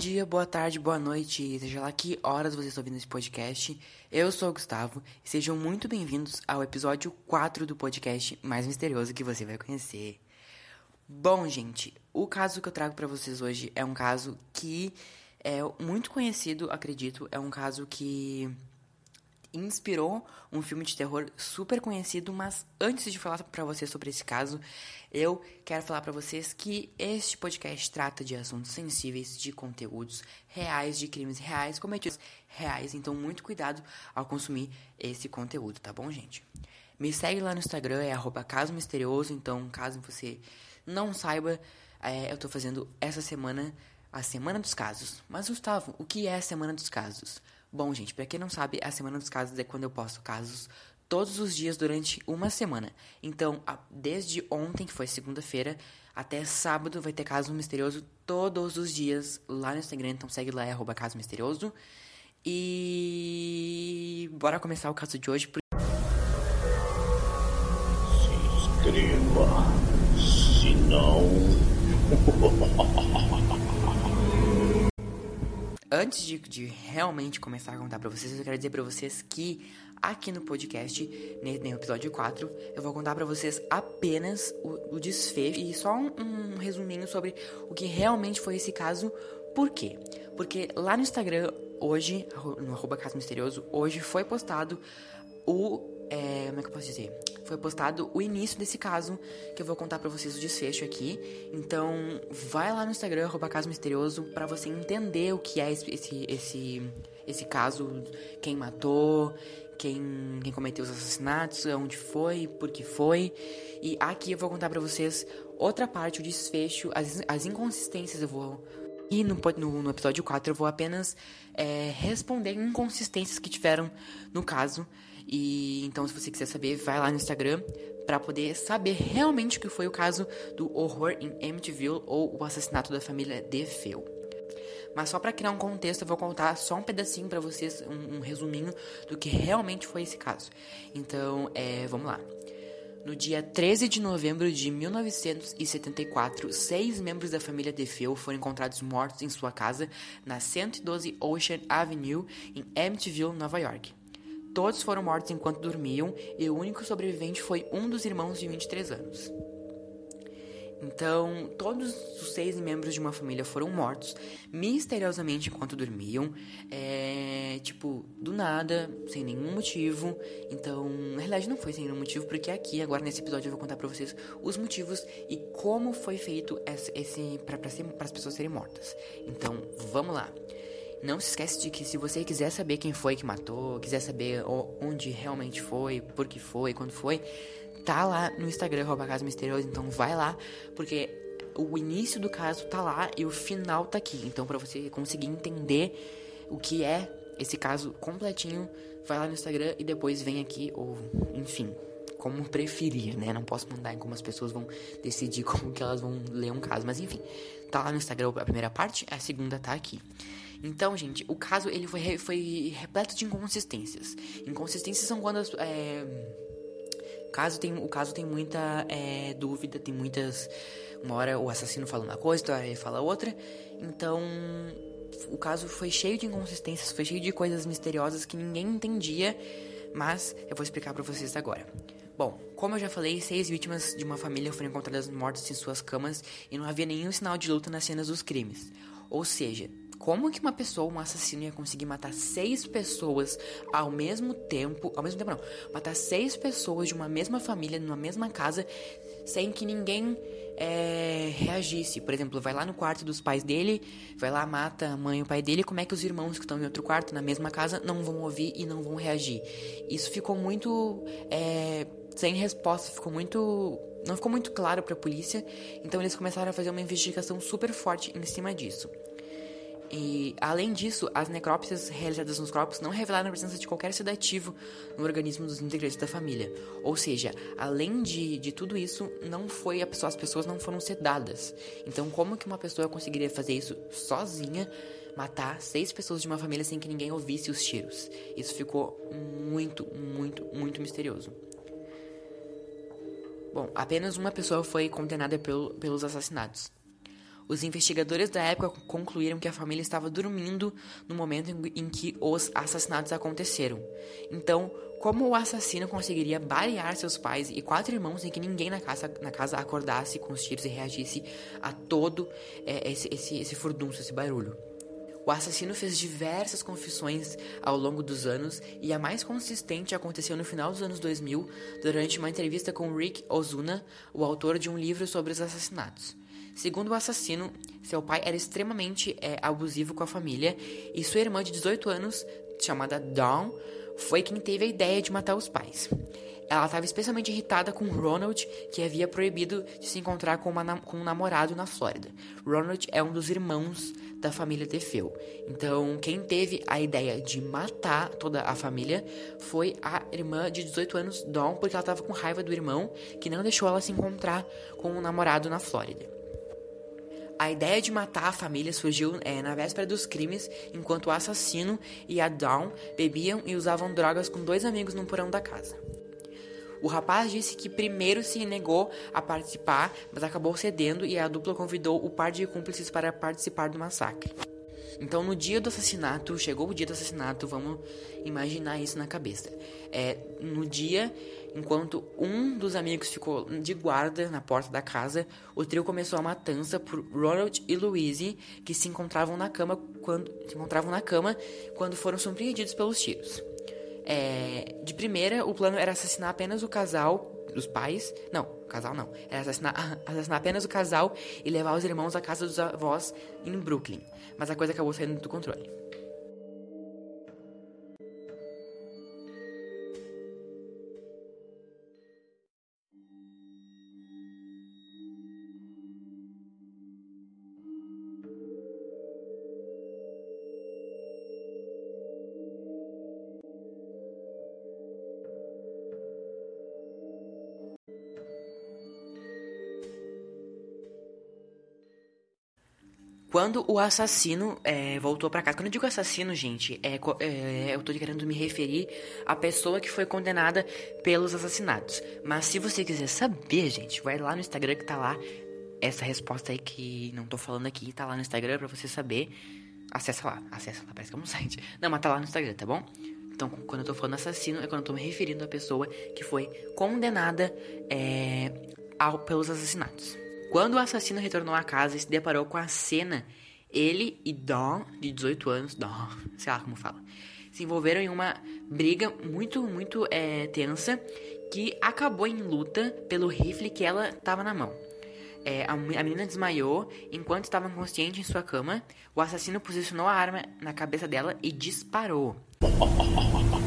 dia, boa tarde, boa noite, seja lá que horas você está ouvindo esse podcast. Eu sou o Gustavo e sejam muito bem-vindos ao episódio 4 do podcast mais misterioso que você vai conhecer. Bom, gente, o caso que eu trago para vocês hoje é um caso que é muito conhecido, acredito, é um caso que inspirou um filme de terror super conhecido, mas antes de falar para vocês sobre esse caso, eu quero falar para vocês que este podcast trata de assuntos sensíveis, de conteúdos reais, de crimes reais, cometidos reais, então muito cuidado ao consumir esse conteúdo, tá bom, gente? Me segue lá no Instagram, é arroba caso misterioso, então caso você não saiba, é, eu tô fazendo essa semana a Semana dos Casos. Mas, Gustavo, o que é a Semana dos Casos? Bom, gente, para quem não sabe, a Semana dos Casos é quando eu posto casos todos os dias durante uma semana. Então, desde ontem, que foi segunda-feira, até sábado vai ter caso misterioso todos os dias lá no Instagram. Então segue lá, é arroba caso misterioso. E bora começar o caso de hoje. Se inscreva, se não. Antes de, de, realmente começar a contar pra vocês, eu quero dizer pra vocês que aqui no podcast, no episódio 4, eu vou contar pra vocês apenas o, o desfecho e só um, um, resuminho sobre o que realmente foi esse caso. Por quê? Porque lá no Instagram, hoje, no arroba caso misterioso, hoje foi postado o. É, como é que eu posso dizer? foi postado o início desse caso, que eu vou contar para vocês o desfecho aqui. Então, vai lá no Instagram, arroba caso misterioso, para você entender o que é esse, esse, esse, esse caso, quem matou, quem, quem cometeu os assassinatos, onde foi, por que foi. E aqui eu vou contar para vocês outra parte, o desfecho, as, as inconsistências eu vou e no, no, no, episódio 4 eu vou apenas é, responder inconsistências que tiveram no caso. E então, se você quiser saber, vai lá no Instagram para poder saber realmente o que foi o caso do horror em Amityville ou o assassinato da família DeFeo. Mas só para criar um contexto, eu vou contar só um pedacinho para vocês, um, um, resuminho do que realmente foi esse caso. Então, é, vamos lá. No dia 13 de novembro de 1974, seis membros da família DeFeo foram encontrados mortos em sua casa na 112 Ocean Avenue, em Amityville, Nova York. Todos foram mortos enquanto dormiam e o único sobrevivente foi um dos irmãos de 23 anos. Então, todos os seis membros de uma família foram mortos misteriosamente enquanto dormiam, é, tipo, do nada, sem nenhum motivo. Então, na realidade, não foi sem nenhum motivo, porque aqui, agora nesse episódio, eu vou contar pra vocês os motivos e como foi feito esse, esse para as pessoas serem mortas. Então, vamos lá. Não se esquece de que se você quiser saber quem foi que matou, quiser saber onde realmente foi, por que foi, quando foi, tá lá no Instagram, Rouba Casa Misterioso, então vai lá, porque o início do caso tá lá e o final tá aqui. Então, para você conseguir entender o que é esse caso completinho, vai lá no Instagram e depois vem aqui, ou enfim, como preferir, né? Não posso mandar como as pessoas vão decidir como que elas vão ler um caso, mas enfim, tá lá no Instagram a primeira parte, a segunda tá aqui. Então, gente, o caso ele foi, foi repleto de inconsistências. Inconsistências são quando as, é, caso tem, o caso tem muita é, dúvida, tem muitas. Uma hora o assassino fala uma coisa, outra ele fala outra. Então, o caso foi cheio de inconsistências, foi cheio de coisas misteriosas que ninguém entendia. Mas eu vou explicar para vocês agora. Bom, como eu já falei, seis vítimas de uma família foram encontradas mortas em suas camas e não havia nenhum sinal de luta nas cenas dos crimes. Ou seja, como que uma pessoa, um assassino, ia conseguir matar seis pessoas ao mesmo tempo? Ao mesmo tempo, não. Matar seis pessoas de uma mesma família, numa mesma casa, sem que ninguém é, reagisse. Por exemplo, vai lá no quarto dos pais dele, vai lá, mata a mãe e o pai dele. Como é que os irmãos que estão em outro quarto, na mesma casa, não vão ouvir e não vão reagir? Isso ficou muito. É, sem resposta, ficou muito. Não ficou muito claro para a polícia, então eles começaram a fazer uma investigação super forte em cima disso. E, além disso, as necrópsias realizadas nos corpos não revelaram a presença de qualquer sedativo no organismo dos integrantes da família. Ou seja, além de, de tudo isso, não foi pessoa, as pessoas não foram sedadas. Então, como que uma pessoa conseguiria fazer isso sozinha, matar seis pessoas de uma família sem que ninguém ouvisse os tiros? Isso ficou muito, muito, muito misterioso. Bom, apenas uma pessoa foi condenada pelo, pelos assassinatos. Os investigadores da época concluíram que a família estava dormindo no momento em que os assassinatos aconteceram. Então, como o assassino conseguiria balear seus pais e quatro irmãos sem que ninguém na casa, na casa acordasse com os tiros e reagisse a todo é, esse, esse, esse furdunço, esse barulho? O assassino fez diversas confissões ao longo dos anos e a mais consistente aconteceu no final dos anos 2000, durante uma entrevista com Rick Ozuna, o autor de um livro sobre os assassinatos. Segundo o assassino, seu pai era extremamente é, abusivo com a família e sua irmã de 18 anos, chamada Dawn, foi quem teve a ideia de matar os pais. Ela estava especialmente irritada com Ronald, que havia proibido de se encontrar com, uma, com um namorado na Flórida. Ronald é um dos irmãos da família Defeu. Então, quem teve a ideia de matar toda a família foi a irmã de 18 anos, Dawn, porque ela estava com raiva do irmão, que não deixou ela se encontrar com um namorado na Flórida. A ideia de matar a família surgiu é, na véspera dos crimes, enquanto o assassino e a Dawn bebiam e usavam drogas com dois amigos no porão da casa. O rapaz disse que primeiro se negou a participar, mas acabou cedendo e a dupla convidou o par de cúmplices para participar do massacre. Então, no dia do assassinato, chegou o dia do assassinato, vamos imaginar isso na cabeça. É, no dia, enquanto um dos amigos ficou de guarda na porta da casa, o trio começou a matança por Ronald e Louise, que se encontravam na cama quando se encontravam na cama quando foram surpreendidos pelos tiros. É, de primeira, o plano era assassinar apenas o casal dos pais. Não, casal não. Era assassinar, assassinar apenas o casal e levar os irmãos à casa dos avós em Brooklyn. Mas a coisa acabou saindo do controle. Quando o assassino é, voltou para casa, quando eu digo assassino, gente, é, é, eu tô querendo me referir à pessoa que foi condenada pelos assassinatos. Mas se você quiser saber, gente, vai lá no Instagram que tá lá essa resposta aí que não tô falando aqui, tá lá no Instagram para você saber. Acessa lá, acessa lá, parece que é um site. Não, mas tá lá no Instagram, tá bom? Então, quando eu tô falando assassino, é quando eu tô me referindo à pessoa que foi condenada é, ao, pelos assassinatos. Quando o assassino retornou à casa e se deparou com a cena, ele e Dawn, de 18 anos, Dawn, sei lá como fala, se envolveram em uma briga muito, muito é, tensa que acabou em luta pelo rifle que ela estava na mão. É, a, a, menina desmaiou enquanto estava inconsciente em sua cama. O assassino posicionou a arma na cabeça dela e disparou.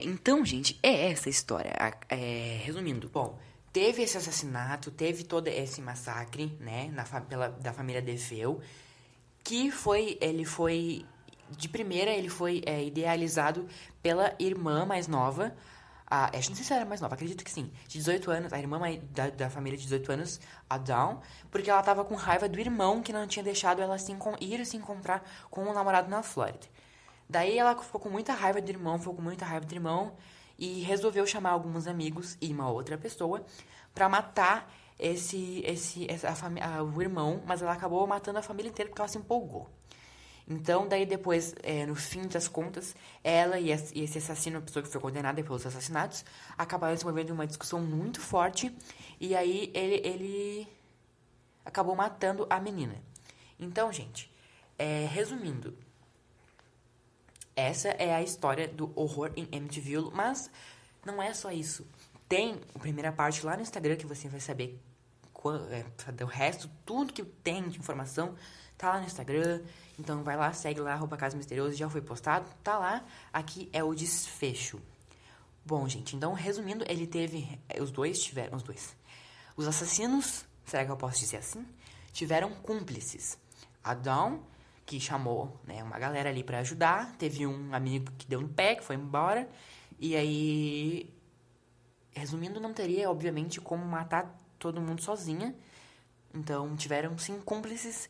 Então, gente, é essa a história. É, resumindo, bom, teve esse assassinato, teve todo esse massacre, né, na, pela, da família Defeu, que foi, ele foi, de primeira ele foi é, idealizado pela irmã mais nova, a, não sei se ela era mais nova, acredito que sim, de 18 anos, a irmã da, da família de 18 anos, a Dawn, porque ela tava com raiva do irmão que não tinha deixado ela se ir se encontrar com um namorado na Flórida. Daí ela ficou com muita raiva do irmão, ficou com muita raiva do irmão, e resolveu chamar alguns amigos e uma outra pessoa para matar esse, esse, essa, a, o irmão, mas ela acabou matando a família inteira porque ela se empolgou. Então, daí depois, é, no fim das contas, ela e esse assassino, a pessoa que foi condenada pelos assassinatos, acabaram se envolvendo em uma discussão muito forte. E aí ele, ele acabou matando a menina. Então, gente, é, resumindo, essa é a história do horror em Amityville, mas não é só isso. Tem a primeira parte lá no Instagram que você vai saber é, o resto, tudo que tem de informação tá lá no Instagram. Então vai lá, segue lá, arroba Caso Misterioso, já foi postado, tá lá. Aqui é o desfecho. Bom, gente, então resumindo, ele teve. Os dois tiveram. Os dois. Os assassinos, será que eu posso dizer assim? Tiveram cúmplices. A Dawn que chamou né, uma galera ali para ajudar. Teve um amigo que deu no pé, que foi embora. E aí, resumindo, não teria, obviamente, como matar todo mundo sozinha. Então, tiveram sim cúmplices.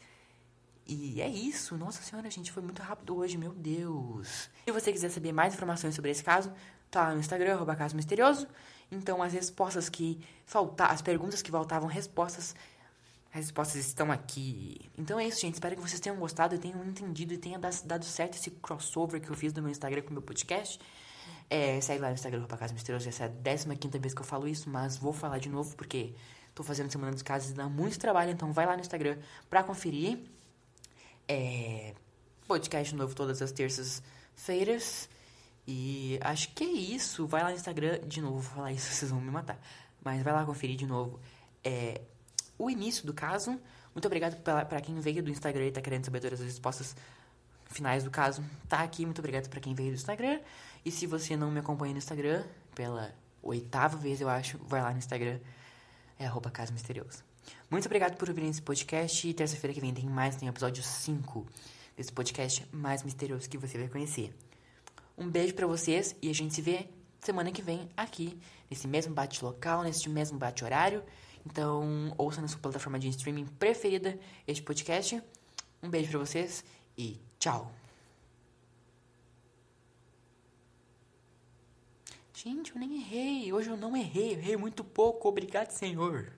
E é isso. Nossa senhora, gente, foi muito rápido hoje, meu Deus. Se você quiser saber mais informações sobre esse caso, tá lá no Instagram, arroba caso misterioso. Então, as respostas que faltavam, as perguntas que faltavam respostas As respostas estão aqui. Então é isso, gente. Espero que vocês tenham gostado e tenham entendido e tenha dado certo esse crossover que eu fiz no meu Instagram com o meu podcast. É, segue lá no Instagram Roupa Casa Misteriosa. Essa é a 15 vez que eu falo isso, mas vou falar de novo porque tô fazendo Semana dos Casos e dá muito trabalho. Então vai lá no Instagram pra conferir. É, podcast novo todas as terças-feiras. E acho que é isso. Vai lá no Instagram. De novo, vou falar isso, vocês vão me matar. Mas vai lá conferir de novo. É, o início do caso. Muito obrigado para quem veio do Instagram e tá querendo saber todas as respostas finais do caso. Tá aqui, muito obrigado para quem veio do Instagram. E se você não me acompanha no Instagram, pela oitava vez eu acho, vai lá no Instagram, é arroba Caso Misterioso. Muito obrigado por ouvir esse podcast e terça-feira que vem tem mais, tem episódio 5 desse podcast mais misterioso que você vai conhecer. Um beijo para vocês e a gente se vê semana que vem aqui, nesse mesmo bate local, nesse mesmo bate horário. Então, ouça na sua plataforma de streaming preferida este podcast. Um beijo para vocês e tchau. Gente, eu nem errei. Hoje eu não errei. Errei muito pouco. Obrigado, Senhor.